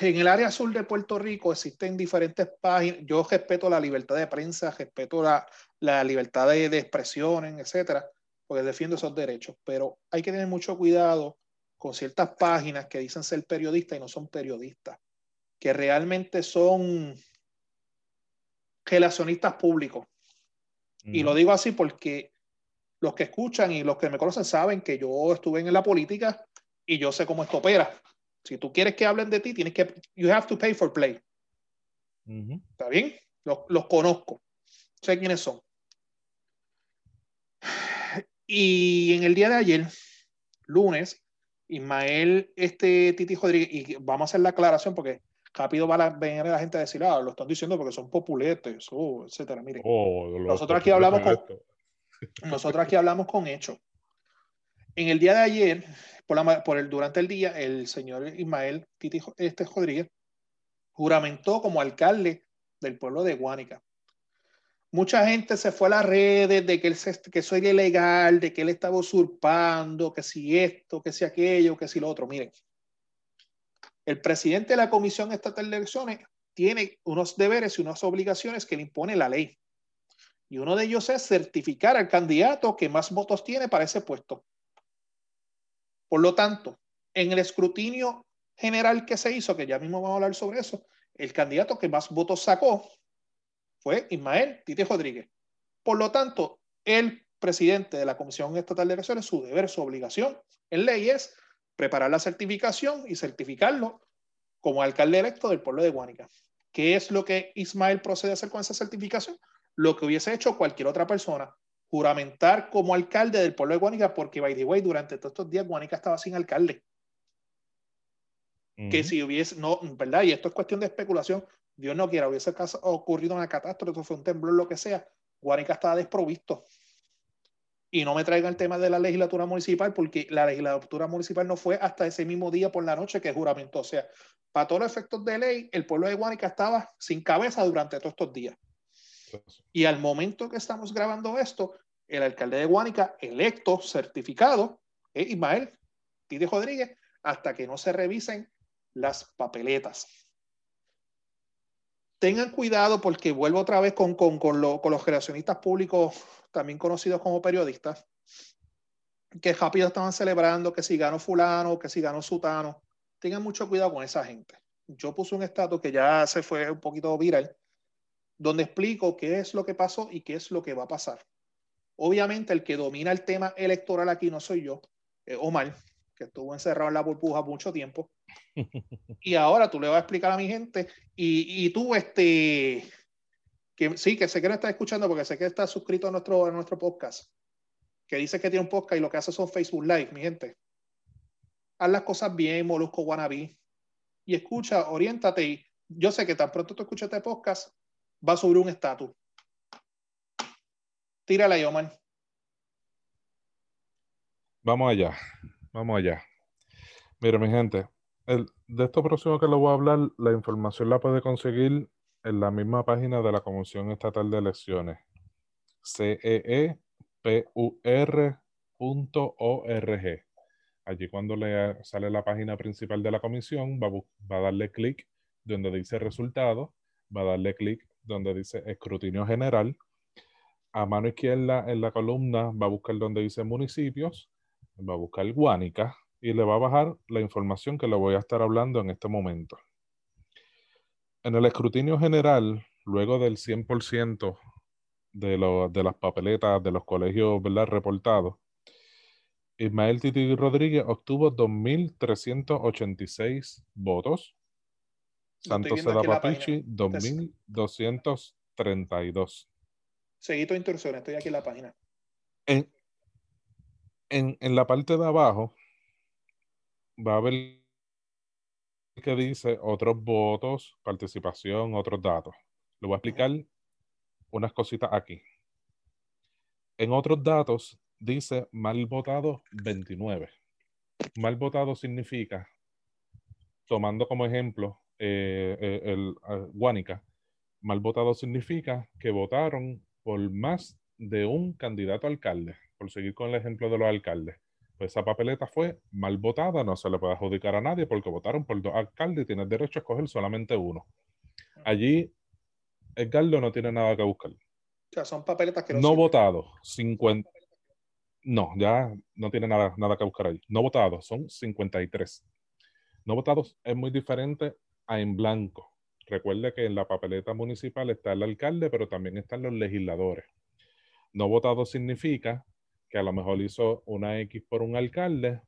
en el área sur de Puerto Rico existen diferentes páginas. Yo respeto la libertad de prensa, respeto la, la libertad de, de expresión, etcétera, porque defiendo esos derechos. Pero hay que tener mucho cuidado con ciertas páginas que dicen ser periodistas y no son periodistas, que realmente son relacionistas públicos. Y lo digo así porque los que escuchan y los que me conocen saben que yo estuve en la política y yo sé cómo esto opera. Si tú quieres que hablen de ti, tienes que, you have to pay for play. ¿Está bien? Los, los, conozco. Sé quiénes son. Y en el día de ayer, lunes, Ismael, este Titi Rodríguez, y vamos a hacer la aclaración porque rápido va a venir la gente a decir, ah, lo están diciendo porque son populetes, oh, etcétera. Miren, oh, nosotros aquí hablamos con, nosotros aquí hablamos con hechos. En el día de ayer, por, el, durante el día, el señor Ismael Titi este Rodríguez juramentó como alcalde del pueblo de Guánica. Mucha gente se fue a las redes de que, que eso era ilegal, de que él estaba usurpando, que si esto, que si aquello, que si lo otro. Miren, el presidente de la Comisión Estatal de Elecciones tiene unos deberes y unas obligaciones que le impone la ley. Y uno de ellos es certificar al candidato que más votos tiene para ese puesto. Por lo tanto, en el escrutinio general que se hizo, que ya mismo vamos a hablar sobre eso, el candidato que más votos sacó fue Ismael Tite Rodríguez. Por lo tanto, el presidente de la Comisión Estatal de Elecciones, su deber, su obligación en ley es preparar la certificación y certificarlo como alcalde electo del pueblo de Guánica. ¿Qué es lo que Ismael procede a hacer con esa certificación? Lo que hubiese hecho cualquier otra persona juramentar como alcalde del pueblo de Guanica, porque, by the way, durante todos estos días Guanica estaba sin alcalde. Que si hubiese, no, ¿verdad? Y esto es cuestión de especulación. Dios no quiera, hubiese ocurrido una catástrofe, fue un temblor, lo que sea. Guanica estaba desprovisto. Y no me traigan el tema de la legislatura municipal, porque la legislatura municipal no fue hasta ese mismo día por la noche que juramentó. O sea, para todos los efectos de ley, el pueblo de Guanica estaba sin cabeza durante todos estos días. Y al momento que estamos grabando esto, el alcalde de Guánica, electo, certificado, es Ismael Tite Rodríguez, hasta que no se revisen las papeletas. Tengan cuidado porque vuelvo otra vez con, con, con, con los creacionistas públicos, también conocidos como periodistas, que rápido estaban celebrando que si ganó fulano, que si ganó sutano. Tengan mucho cuidado con esa gente. Yo puse un estatus que ya se fue un poquito viral, donde explico qué es lo que pasó y qué es lo que va a pasar. Obviamente el que domina el tema electoral aquí no soy yo, Omar, que estuvo encerrado en la burbuja mucho tiempo. Y ahora tú le vas a explicar a mi gente y, y tú, este, que sí, que sé que no estás escuchando porque sé que estás suscrito a nuestro, a nuestro podcast, que dice que tiene un podcast y lo que hace son Facebook Live, mi gente. Haz las cosas bien, Molusco Wannabe. Y escucha, oriéntate. Y yo sé que tan pronto tú escuchas este podcast, va subir un estatus. Tírala, Yoman. Vamos allá, vamos allá. Mira, mi gente, el, de esto próximo que les voy a hablar, la información la puede conseguir en la misma página de la Comisión Estatal de Elecciones, ceepur.org. Allí cuando le sale la página principal de la comisión, va, va a darle clic donde dice resultados, va a darle clic donde dice escrutinio general. A mano izquierda en la columna va a buscar donde dice municipios, va a buscar Guánica y le va a bajar la información que le voy a estar hablando en este momento. En el escrutinio general, luego del 100% de, de las papeletas de los colegios ¿verdad? reportados, Ismael Titi Rodríguez obtuvo 2.386 votos Santos Papichi, 2232. Seguí tu instrucción, estoy aquí en la página. En, en, en, la parte de abajo va a ver que dice otros votos, participación, otros datos. Le voy a explicar unas cositas aquí. En otros datos dice mal votado 29. Mal votado significa, tomando como ejemplo eh, eh, el, Guánica, mal votado significa que votaron por más de un candidato alcalde, por seguir con el ejemplo de los alcaldes. Pues esa papeleta fue mal votada, no se le puede adjudicar a nadie porque votaron por dos alcaldes y tienes derecho a escoger solamente uno. Allí, Edgardo no tiene nada que buscar. O sea, son papeletas que no. No votados, 50. No, ya no tiene nada, nada que buscar allí. No votados, son 53. No votados es muy diferente a en blanco. Recuerde que en la papeleta municipal está el alcalde, pero también están los legisladores. No votado significa que a lo mejor hizo una X por un alcalde,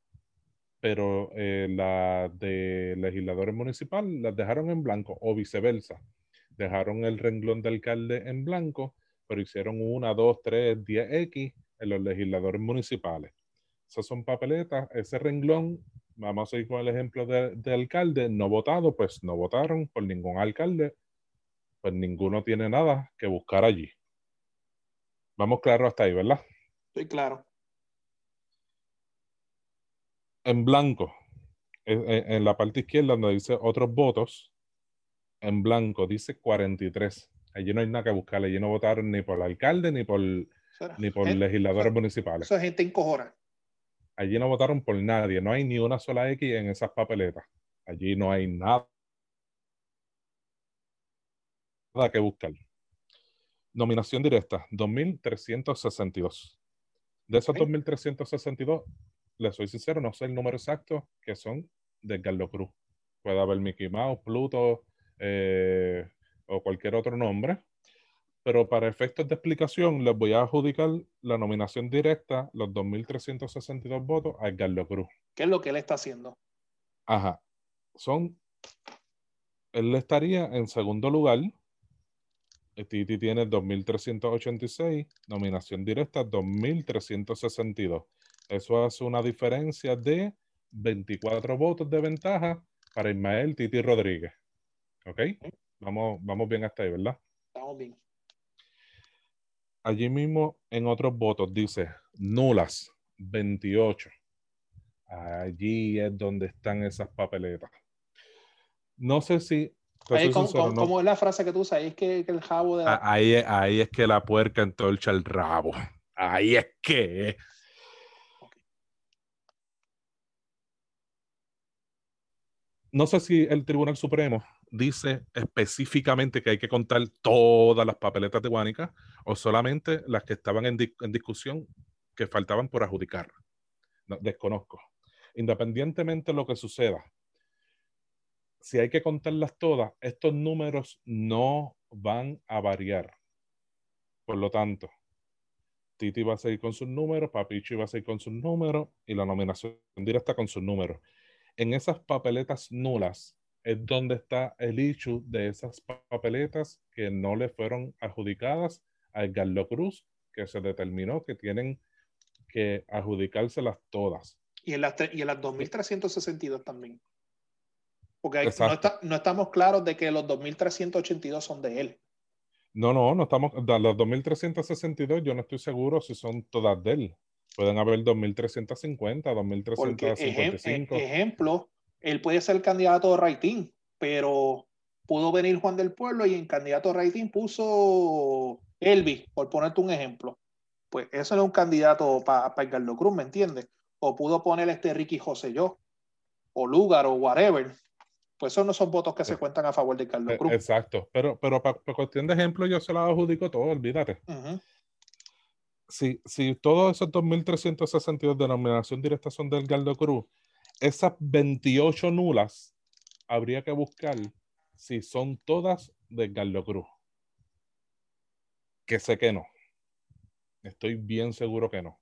pero eh, la de legisladores municipales las dejaron en blanco o viceversa. Dejaron el renglón de alcalde en blanco, pero hicieron una, dos, tres, diez X en los legisladores municipales. Esas son papeletas. Ese renglón, vamos a ir con el ejemplo de, de alcalde, no votado, pues no votaron por ningún alcalde, pues ninguno tiene nada que buscar allí. Vamos claro hasta ahí, ¿verdad? Estoy claro. En blanco, en, la parte izquierda donde dice otros votos, en blanco dice 43. Allí no hay nada que buscar, allí no votaron ni por el alcalde ni por, ni por legisladores municipales. Eso es gente encojona. Allí no votaron por nadie, no hay ni una sola X en esas papeletas. Allí no hay nada, nada que buscar. Nominación directa, 2.362. De esos 2.362, les soy sincero, no sé el número exacto, que son de Carlos Cruz. Puede haber Mickey Mouse, Pluto eh, o cualquier otro nombre. Pero para efectos de explicación, les voy a adjudicar la nominación directa, los 2.362 votos, a Carlos Cruz. ¿Qué es lo que él está haciendo? Ajá. Son. Él estaría en segundo lugar Titi tiene 2.386, nominación directa 2.362. Eso hace una diferencia de 24 votos de ventaja para Ismael Titi Rodríguez. ¿Ok? Vamos, vamos bien hasta ahí, ¿verdad? Estamos bien. Allí mismo en otros votos dice nulas 28. Allí es donde están esas papeletas. No sé si Ahí, como, es la frase que tú usas, ahí es que, el jabo de la... ahí, ahí es que la puerca entorcha el rabo. Ahí es que. No sé si el Tribunal Supremo dice específicamente que hay que contar todas las papeletas de Guánica o solamente las que estaban en, en discusión que faltaban por adjudicar. desconozco. Independientemente de lo que suceda, si hay que contarlas todas, estos números no van a variar. Por lo tanto, Titi va a seguir con sus números, Papichi va a seguir con sus números y la nominación directa con sus números. En esas papeletas nulas es donde está el issue de esas papeletas que no le fueron adjudicadas a Edgardo Cruz, que se determinó que tienen que adjudicárselas todas. Y en las, y en las 2.362 también. Porque no, estamos claros de que los 2.382 son de él. No, no, no estamos. Los 2.362 yo no estoy seguro si son todas de él. Pueden haber 2.350, 2.355. ejemplo, él puede ser candidato de Raitín, pero pudo venir Juan del Pueblo y en candidato a Raitín puso Elvis, por ponerte un ejemplo. Pues eso no es un candidato para pa Carlos Cruz, ¿me entiendes? O pudo poner este Ricky José yo, o Lugar, o whatever. Pues esos no son votos que se eh, cuentan a favor de Carlos eh, Cruz. Exacto, pero, pero para, cuestión de ejemplo yo se la adjudico todo, olvídate. si, si todos esos 2.362 de nominación directa son del Galdo Cruz, esas 28 nulas habría que buscar si son todas de Galdo Cruz. Que sé que no. Estoy bien seguro que no.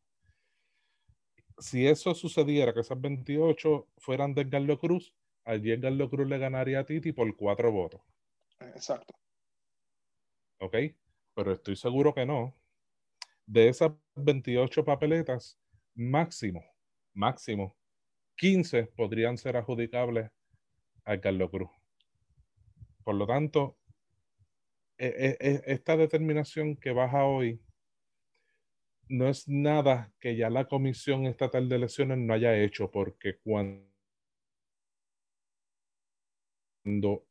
Si eso sucediera, que esas 28 fueran de Galdo Cruz, allí Edgardo Cruz le ganaría a Titi por cuatro votos. Exacto. ¿Ok? Pero estoy seguro que no. De esas 28 papeletas, máximo, máximo, 15 podrían ser adjudicables a Carlos Cruz. Por lo tanto, e, e, e, esta determinación que baja hoy no es nada que ya la Comisión Estatal de Elecciones no haya hecho, porque cuando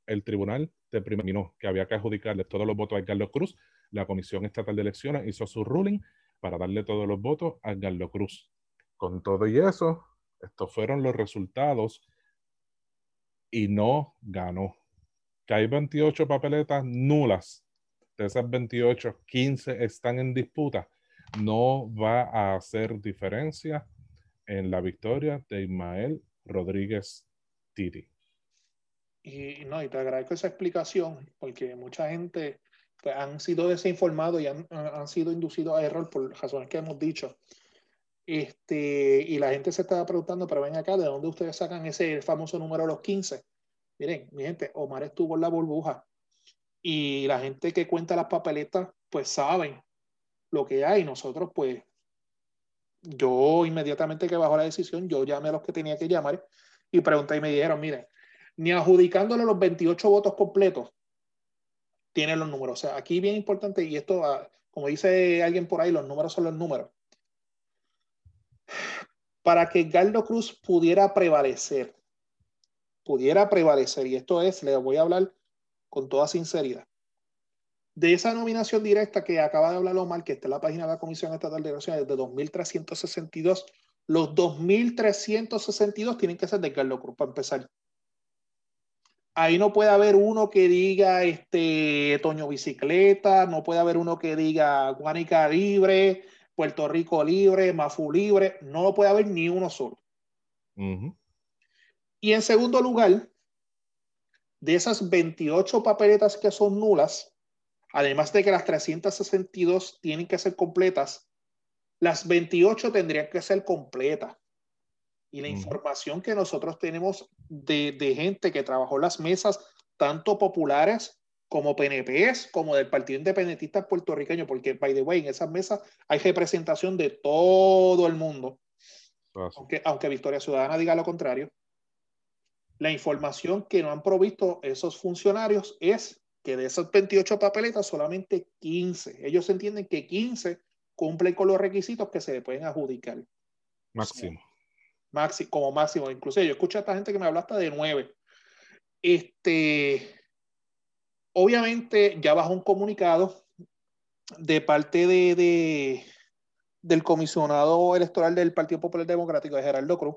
el tribunal determinó que había que adjudicarle todos los votos a Carlos Cruz, la Comisión Estatal de Elecciones hizo su ruling para darle todos los votos a Carlos Cruz. Con todo y eso, estos fueron los resultados y no ganó. Que hay 28 papeletas nulas. De esas 28, 15 están en disputa. No va a hacer diferencia en la victoria de Ismael Rodríguez Titi. Y no, y te agradezco esa explicación, porque mucha gente pues, han sido desinformados y han, han, sido inducidos a error por razones que hemos dicho. Este, y la gente se estaba preguntando, pero ven acá, ¿de dónde ustedes sacan ese famoso número de los 15? Miren, mi gente, Omar estuvo en la burbuja y la gente que cuenta las papeletas, pues saben lo que hay. Nosotros, pues, yo inmediatamente que bajó la decisión, yo llamé a los que tenía que llamar y pregunté y me dijeron, miren, ni adjudicándole los 28 votos completos, tiene los números. O sea, aquí bien importante, y esto, ah, como dice alguien por ahí, los números son los números. Para que Galdo Cruz pudiera prevalecer, pudiera prevalecer, y esto es, le voy a hablar con toda sinceridad, de esa nominación directa que acaba de hablar Omar, que está en la página de la Comisión Estatal de Elecciones de 2.362, los 2.362 tienen que ser de Carlos Cruz para empezar. Ahí no puede haber uno que diga este Toño Bicicleta, no puede haber uno que diga Guanica Libre, Puerto Rico Libre, Mafu Libre, no lo puede haber ni uno solo. Y en segundo lugar, de esas 28 papeletas que son nulas, además de que las 362 tienen que ser completas, las 28 tendrían que ser completas. Y la información que nosotros tenemos de, gente que trabajó las mesas, tanto populares como PNPs, como del Partido Independentista puertorriqueño, porque, by the way, en esas mesas hay representación de todo el mundo. Aunque, aunque Victoria Ciudadana diga lo contrario. La información que no han provisto esos funcionarios es que de esas 28 papeletas, solamente 15. Ellos entienden que 15 cumplen con los requisitos que se le pueden adjudicar. Máximo como máximo. Inclusive yo escucho a esta gente que me habla hasta de nueve. Este, obviamente ya bajó un comunicado de parte de, del comisionado electoral del Partido Popular Democrático de Gerardo Cruz,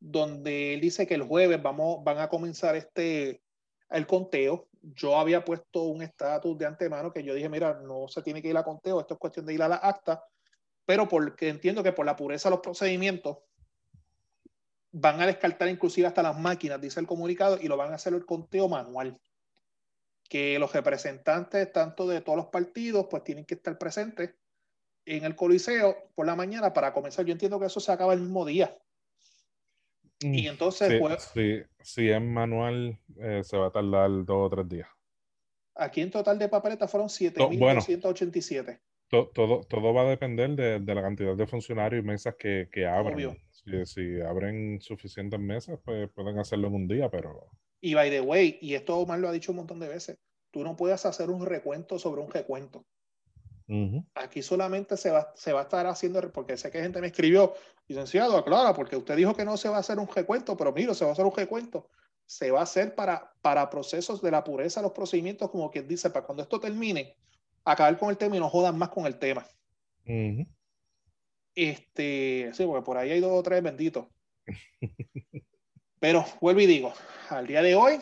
donde él dice que el jueves vamos, van a comenzar este el conteo. Yo había puesto un estatus de antemano que yo dije, mira, no se tiene que ir a conteo, esto es cuestión de ir a la acta, pero porque entiendo que por la pureza de los procedimientos, van a descartar inclusive hasta las máquinas, dice el comunicado, y lo van a hacer el conteo manual. Que los representantes, tanto de todos los partidos, pues tienen que estar presentes en el coliseo por la mañana para comenzar. Yo entiendo que eso se acaba el mismo día. Y mm, entonces, pues, si es manual, eh, se va a tardar dos o tres días. Aquí en total de papeletas fueron 7.287. todo, todo, todo, va a depender de, de, la cantidad de funcionarios y mesas que, que abran si, abren suficientes mesas, pues pueden hacerlo en un día, pero... Y by the way, y esto Omar lo ha dicho un montón de veces, tú no puedes hacer un recuento sobre un recuento. Aquí solamente se va, se va a estar haciendo, porque sé que gente me escribió, licenciado, aclara, porque usted dijo que no se va a hacer un recuento, pero mira, se va a hacer un recuento. Se va a hacer para, para procesos de la pureza los procedimientos, como quien dice, para cuando esto termine, acabar con el tema y no jodan más con el tema. Este, sí, porque por ahí hay dos o tres benditos. Pero vuelvo y digo, al día de hoy,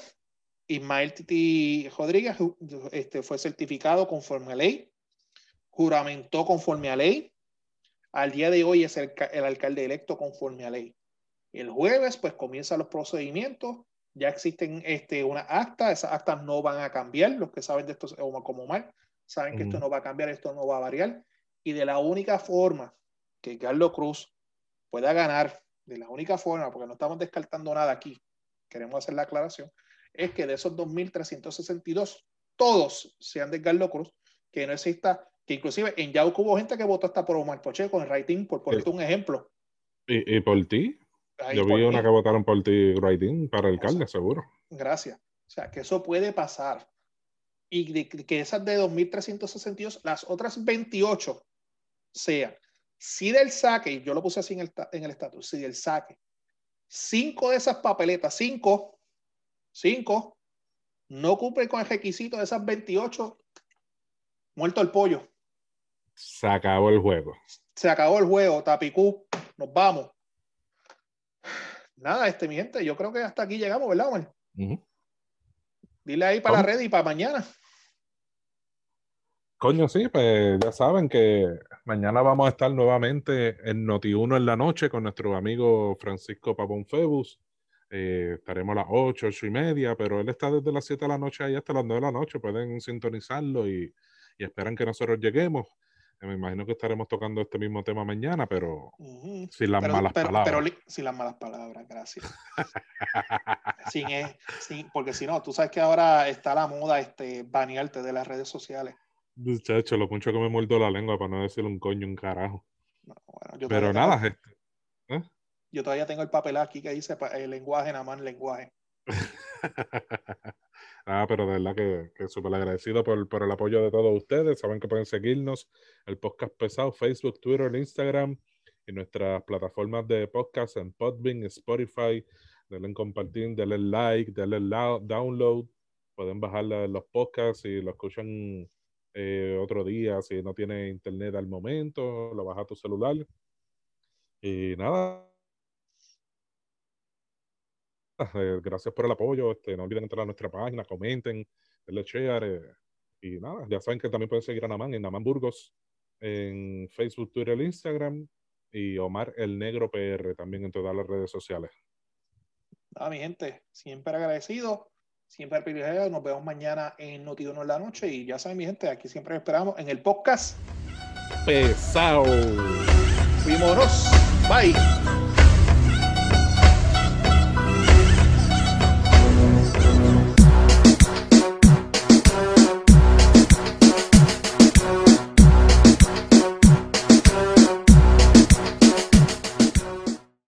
Ismael Titi Rodríguez este, fue certificado conforme a ley, juramentó conforme a ley. Al día de hoy es el, el alcalde electo conforme a ley. El jueves, pues comienzan los procedimientos. Ya existen este, una acta, esas actas no van a cambiar. Los que saben de esto como mal, saben que esto no va a cambiar, esto no va a variar. Y de la única forma que Carlos Cruz pueda ganar de la única forma, porque no estamos descartando nada aquí, queremos hacer la aclaración, es que de esos 2.362, todos sean de Carlos Cruz, que no exista, que inclusive en Yauco hubo gente que votó hasta por Omar Poche con el rating, por ponerte un ejemplo. ¿Y, por ti? Yo vi una que votaron por ti, rating, para el alcalde, seguro. Gracias. O sea, que eso puede pasar. Y que esas de 2.362, las otras 28 sean si del saque, yo lo puse así en el, en el estatus, si del saque, cinco de esas papeletas, cinco, cinco, no cumple con el requisito de esas 28, muerto el pollo. Se acabó el juego. Se acabó el juego, Tapicú, nos vamos. Nada, este mi gente, yo creo que hasta aquí llegamos, ¿verdad, Omar? Dile ahí para la red y para mañana. Coño, sí, pues ya saben que mañana vamos a estar nuevamente en Noti1 en la noche con nuestro amigo Francisco Papón Febus. Eh, estaremos a las 8, 8 y media, pero él está desde las 7 de la noche ahí hasta las 9 de la noche. Pueden sintonizarlo y, y esperan que nosotros lleguemos. Eh, me imagino que estaremos tocando este mismo tema mañana, pero sin las malas palabras. Pero, sin las malas palabras, gracias. sin, sin, porque si no, tú sabes que ahora está la moda este, banearte de las redes sociales. Muchacho, lo mucho que me muerdo la lengua para no decir un coño, un carajo. Pero nada, tengo, ¿eh? Yo todavía tengo el papel aquí que dice el lenguaje, nada más lenguaje. ah, pero de verdad que, que súper agradecido por, por, el apoyo de todos ustedes. Saben que pueden seguirnos el podcast pesado, Facebook, Twitter, Instagram y nuestras plataformas de podcast en Podbean, Spotify. Denle en compartir, denle like, denle download. Pueden bajar los podcasts y lo escuchan eh, otro día, si no tiene internet al momento, lo baja a tu celular. Y nada. Eh, gracias por el apoyo. Este, no olviden entrar a nuestra página, comenten, denle share. Eh, y nada, ya saben que también pueden seguir a Naman en Naman Burgos en Facebook, Twitter, Instagram y Omar el Negro PR también en todas las redes sociales. Nada, mi gente, siempre agradecido. Siempre al privilegio. Nos vemos mañana en Notiuno en la noche. Y ya saben, mi gente, aquí siempre esperamos en el podcast. Pesado. Fuimos. Bye.